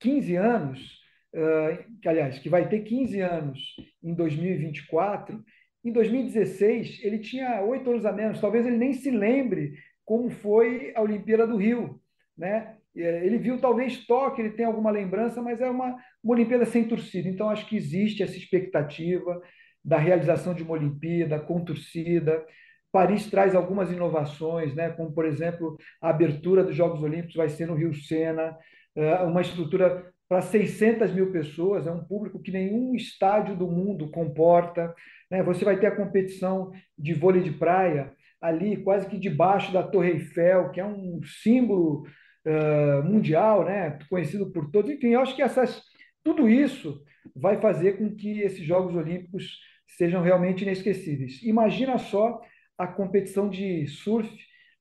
15 anos, uh, que aliás, que vai ter 15 anos em 2024, em 2016, ele tinha oito anos a menos, talvez ele nem se lembre como foi a Olimpíada do Rio. Né? É, ele viu talvez Tóquio, ele tem alguma lembrança, mas é uma, uma Olimpíada sem torcida. Então, acho que existe essa expectativa da realização de uma Olimpíada com torcida. Paris traz algumas inovações, né? como, por exemplo, a abertura dos Jogos Olímpicos vai ser no Rio Sena, é, uma estrutura para 600 mil pessoas, é um público que nenhum estádio do mundo comporta. Né? Você vai ter a competição de vôlei de praia ali, quase que debaixo da Torre Eiffel, que é um símbolo uh, mundial, né? conhecido por todos. Enfim, eu acho que essas, tudo isso vai fazer com que esses Jogos Olímpicos sejam realmente inesquecíveis. Imagina só a competição de surf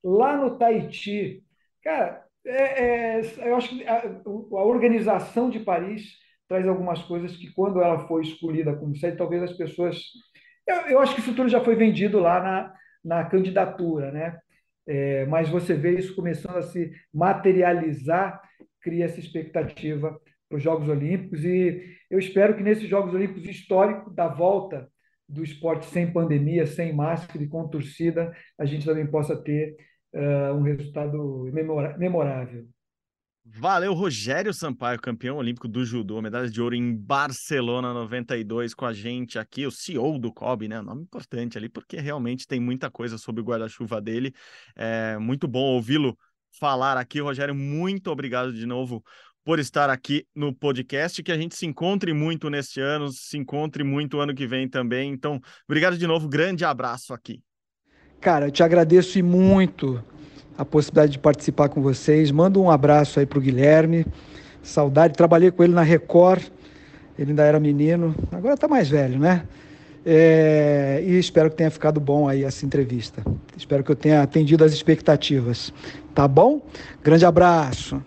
lá no Tahiti. Cara, é, é, eu acho que a, a, organização de Paris traz algumas coisas que, quando ela foi escolhida como sede, talvez as pessoas. Eu, eu acho que isso tudo já foi vendido lá na, na candidatura, né? É, mas você vê isso começando a se materializar, cria essa expectativa para os Jogos Olímpicos e eu espero que nesses Jogos Olímpicos históricos da volta do esporte sem pandemia, sem máscara e com torcida, a gente também possa ter uh, um resultado memorável. Valeu, Rogério Sampaio, campeão olímpico do judô, medalha de ouro em Barcelona 92 com a gente aqui, o CEO do COB, né? Nome importante ali, porque realmente tem muita coisa sobre o guarda-chuva dele. É muito bom ouvi-lo falar aqui, Rogério. Muito obrigado de novo por estar aqui no podcast, que a gente se encontre muito neste ano, se encontre muito ano que vem também. Então, obrigado de novo, grande abraço aqui. Cara, eu te agradeço muito a possibilidade de participar com vocês. Mando um abraço aí para o Guilherme. Saudade, trabalhei com ele na Record, ele ainda era menino, agora está mais velho, né? É, e espero que tenha ficado bom aí essa entrevista. Espero que eu tenha atendido as expectativas. Tá bom? Grande abraço.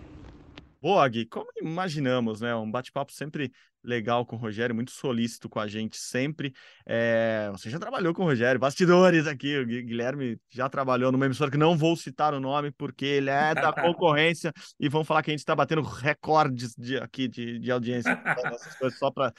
Boa, Gui, como imaginamos, né? Um bate-papo sempre legal com o Rogério, muito solícito com a gente sempre. É... Você já trabalhou com o Rogério, bastidores aqui. O Guilherme já trabalhou numa emissora que não vou citar o nome porque ele é da concorrência e vão falar que a gente está batendo recordes de, aqui de, de audiência. Coisas só para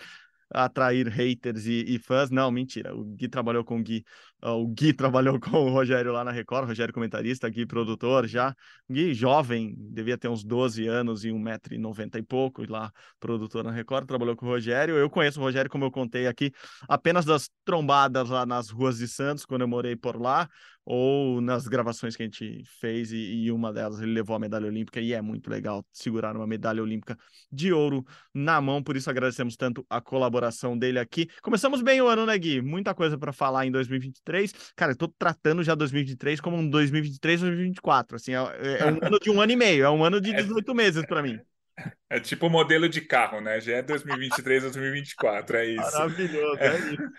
atrair haters e, e, fãs. Não, mentira. O Gui trabalhou com o Gui. Uh, o Gui trabalhou com o Rogério lá na Record, Rogério comentarista, Gui produtor já. Gui jovem, devia ter uns 12 anos e 1,90m e pouco, e lá produtor na Record, trabalhou com o Rogério. Eu conheço o Rogério, como eu contei aqui, apenas das trombadas lá nas ruas de Santos, quando eu morei por lá ou nas gravações que a gente fez, e, e, uma delas ele levou a medalha olímpica, e é muito legal segurar uma medalha olímpica de ouro na mão, por isso agradecemos tanto a colaboração dele aqui. Começamos bem o ano, né, Gui? Muita coisa para falar em 2023. Cara, eu tô tratando já 2023 como um 2023 2024, assim, é, é um ano de um ano e meio, é um ano de 18 é. meses para mim. É tipo modelo de carro, né? Já é 2023, 2024, é isso. Maravilhoso, é, é isso.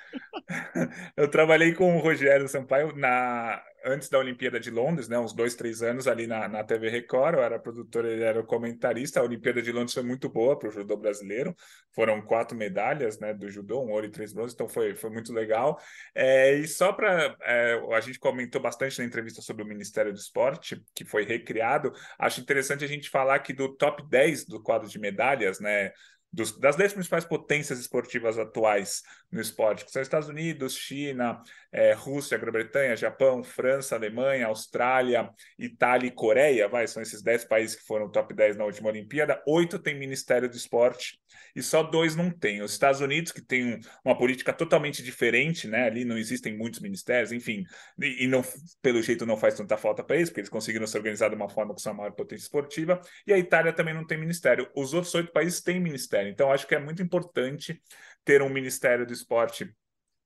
Eu trabalhei com o Rogério Sampaio na antes da Olimpíada de Londres, né, uns dois, três anos ali na, na TV Record, eu era produtor, ele era o comentarista. A Olimpíada de Londres foi muito boa para o judô brasileiro, foram quatro medalhas né, do judô, um ouro e três bronzes, então foi, foi muito legal. É, e só para. É, a gente comentou bastante na entrevista sobre o Ministério do Esporte, que foi recriado. Acho interessante a gente falar aqui do top 10 do quadro de medalhas, né? Dos, das dez principais potências esportivas atuais no esporte, que são Estados Unidos, China, é, Rússia, Grã-Bretanha, Japão, França, Alemanha, Austrália, Itália e Coreia, vai, são esses 10 países que foram top 10 na última Olimpíada, oito tem Ministério do Esporte e só dois não tem. Os Estados Unidos, que tem um, uma política totalmente diferente, né? Ali não existem muitos ministérios, enfim, e, e não, pelo jeito não faz tanta falta para eles, porque eles conseguiram se organizar de uma forma com sua maior potência esportiva, e a Itália também não tem ministério. Os outros oito países têm ministério, então acho que é muito importante ter um Ministério do Esporte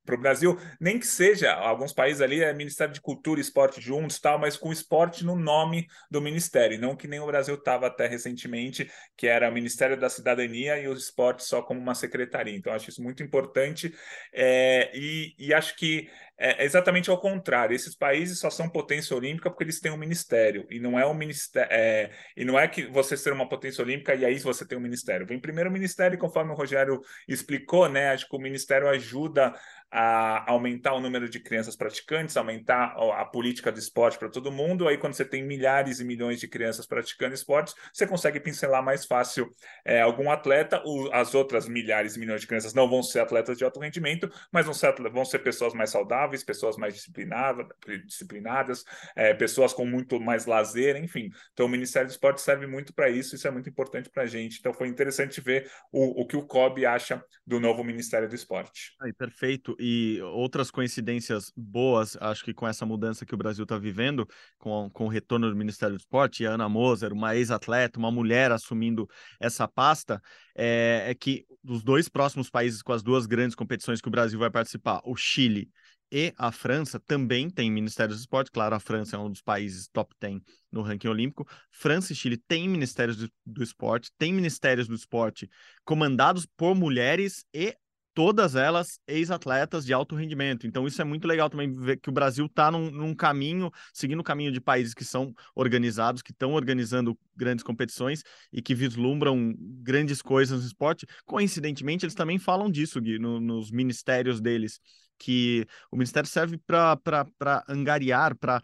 para o Brasil, nem que seja, alguns países ali é Ministério de Cultura e Esporte juntos, tal, mas com esporte no nome do Ministério, não que nem o Brasil estava até recentemente, que era o Ministério da Cidadania e o esporte só como uma secretaria. Então, acho isso muito importante é, e, e acho que é exatamente ao contrário. Esses países só são potência olímpica porque eles têm um ministério e não é um ministério é, e não é que você ser uma potência olímpica e aí você tem um ministério. Vem primeiro o ministério, conforme o Rogério explicou, né? Acho que o ministério ajuda a aumentar o número de crianças praticantes, aumentar a política de esporte para todo mundo. Aí, quando você tem milhares e milhões de crianças praticando esportes, você consegue pincelar mais fácil é, algum atleta. O, as outras milhares e milhões de crianças não vão ser atletas de alto rendimento, mas vão ser, vão ser pessoas mais saudáveis, pessoas mais disciplinadas, disciplinadas é, pessoas com muito mais lazer, enfim. Então, o Ministério do Esporte serve muito para isso, isso é muito importante para a gente. Então, foi interessante ver o, o que o COB acha do novo Ministério do Esporte. Aí, perfeito e outras coincidências boas, acho que com essa mudança que o Brasil está vivendo, com, com o retorno do Ministério do Esporte, a Ana Moser, uma ex-atleta, uma mulher assumindo essa pasta, é, é que os dois próximos países com as duas grandes competições que o Brasil vai participar, o Chile e a França também têm ministérios do esporte. Claro, a França é um dos países top 10 no ranking olímpico. França e Chile têm ministérios do, do esporte, têm ministérios do esporte comandados por mulheres e todas elas ex-atletas de alto rendimento. Então, isso é muito legal também ver que o Brasil está num, num, caminho, seguindo o caminho de países que são organizados, que estão organizando grandes competições e que vislumbram grandes coisas no esporte. Coincidentemente, eles também falam disso, Gui, no, nos ministérios deles que o Ministério serve para angariar, para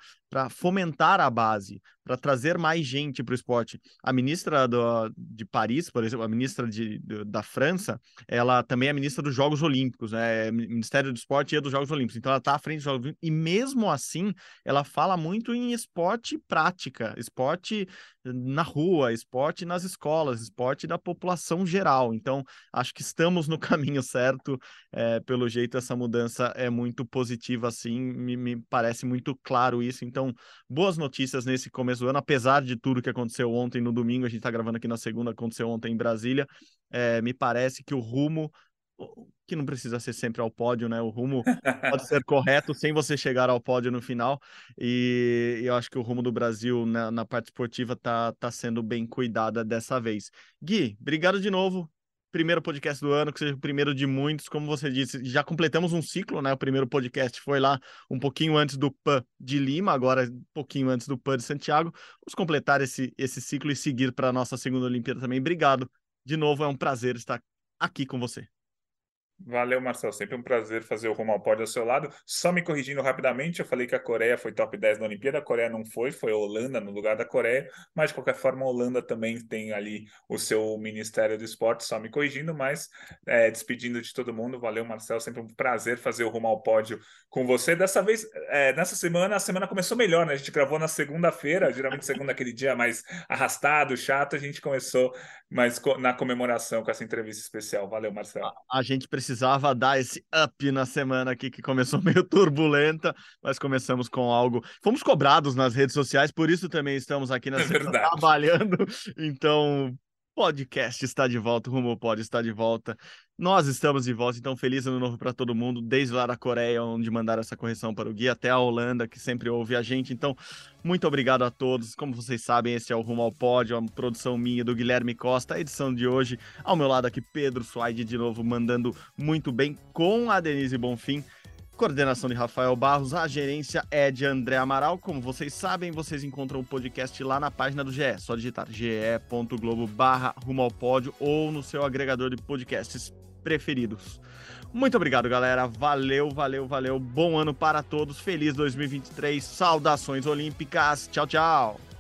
fomentar a base, para trazer mais gente para o esporte. A ministra do, de Paris, por exemplo, a ministra de, da França, ela também é ministra dos Jogos Olímpicos, né? É Ministério do Esporte e dos Jogos Olímpicos. Então ela está à frente dos Jogos Olímpicos. E mesmo assim, ela fala muito em esporte prática, esporte na rua, esporte nas escolas, esporte da população geral. Então, acho que estamos no caminho certo. É, pelo jeito, essa mudança é muito positiva, assim, me, me, parece muito claro isso. Então, boas notícias nesse começo do ano, apesar de tudo que aconteceu ontem no domingo, a gente está gravando aqui na segunda, aconteceu ontem em Brasília. É, me parece que o rumo que não precisa ser sempre ao pódio, né? O rumo pode ser correto sem você chegar ao pódio no final. E, eu acho que o rumo do Brasil na, na parte esportiva tá, tá sendo bem cuidada dessa vez. Gui, obrigado de novo. Primeiro podcast do ano, que seja o primeiro de muitos. Como você disse, já completamos um ciclo, né? O primeiro podcast foi lá um pouquinho antes do PAN de Lima, agora um pouquinho antes do PAN de Santiago. Vamos completar esse, esse ciclo e seguir para a nossa segunda Olimpíada também. Obrigado. De novo, é um prazer estar aqui com você. Valeu, Marcelo. Sempre um prazer fazer o Rumo ao Pódio ao seu lado. Só me corrigindo rapidamente, eu falei que a Coreia foi top 10 na Olimpíada, a Coreia não foi, foi a Holanda no lugar da Coreia, mas de qualquer forma a Holanda também tem ali o seu Ministério do Esporte, só me corrigindo, mas é, despedindo de todo mundo. Valeu, Marcelo. Sempre um prazer fazer o Rumo ao Pódio com você. Dessa vez, é, nessa semana, a semana começou melhor, né? A gente gravou na segunda-feira, geralmente segunda aquele dia mais arrastado, chato, a gente começou mais na comemoração com essa entrevista especial. Valeu, Marcelo. a, a gente precisa precisava dar esse up na semana aqui que começou meio turbulenta, mas começamos com algo. Fomos cobrados nas redes sociais, por isso também estamos aqui na é semana trabalhando. Então, podcast está de volta, o Rumo Pod está de volta. Nós estamos de volta, então feliz ano novo para todo mundo, desde lá da Coreia, onde mandaram essa correção para o Gui, até a Holanda, que sempre ouve a gente. Então, muito obrigado a todos. Como vocês sabem, esse é o Rumo ao Pódio, a produção minha do Guilherme Costa, a edição de hoje. Ao meu lado aqui, Pedro Suaide, de novo, mandando muito bem com a Denise Bonfim. Coordenação de Rafael Barros, a gerência é de André Amaral. Como vocês sabem, vocês encontram o podcast lá na página do GE. Só digitar ge.globo barra rumo ao pódio ou no seu agregador de podcasts preferidos. Muito obrigado, galera. Valeu, valeu, valeu. Bom ano para todos. Feliz 2023. Saudações olímpicas. Tchau, tchau.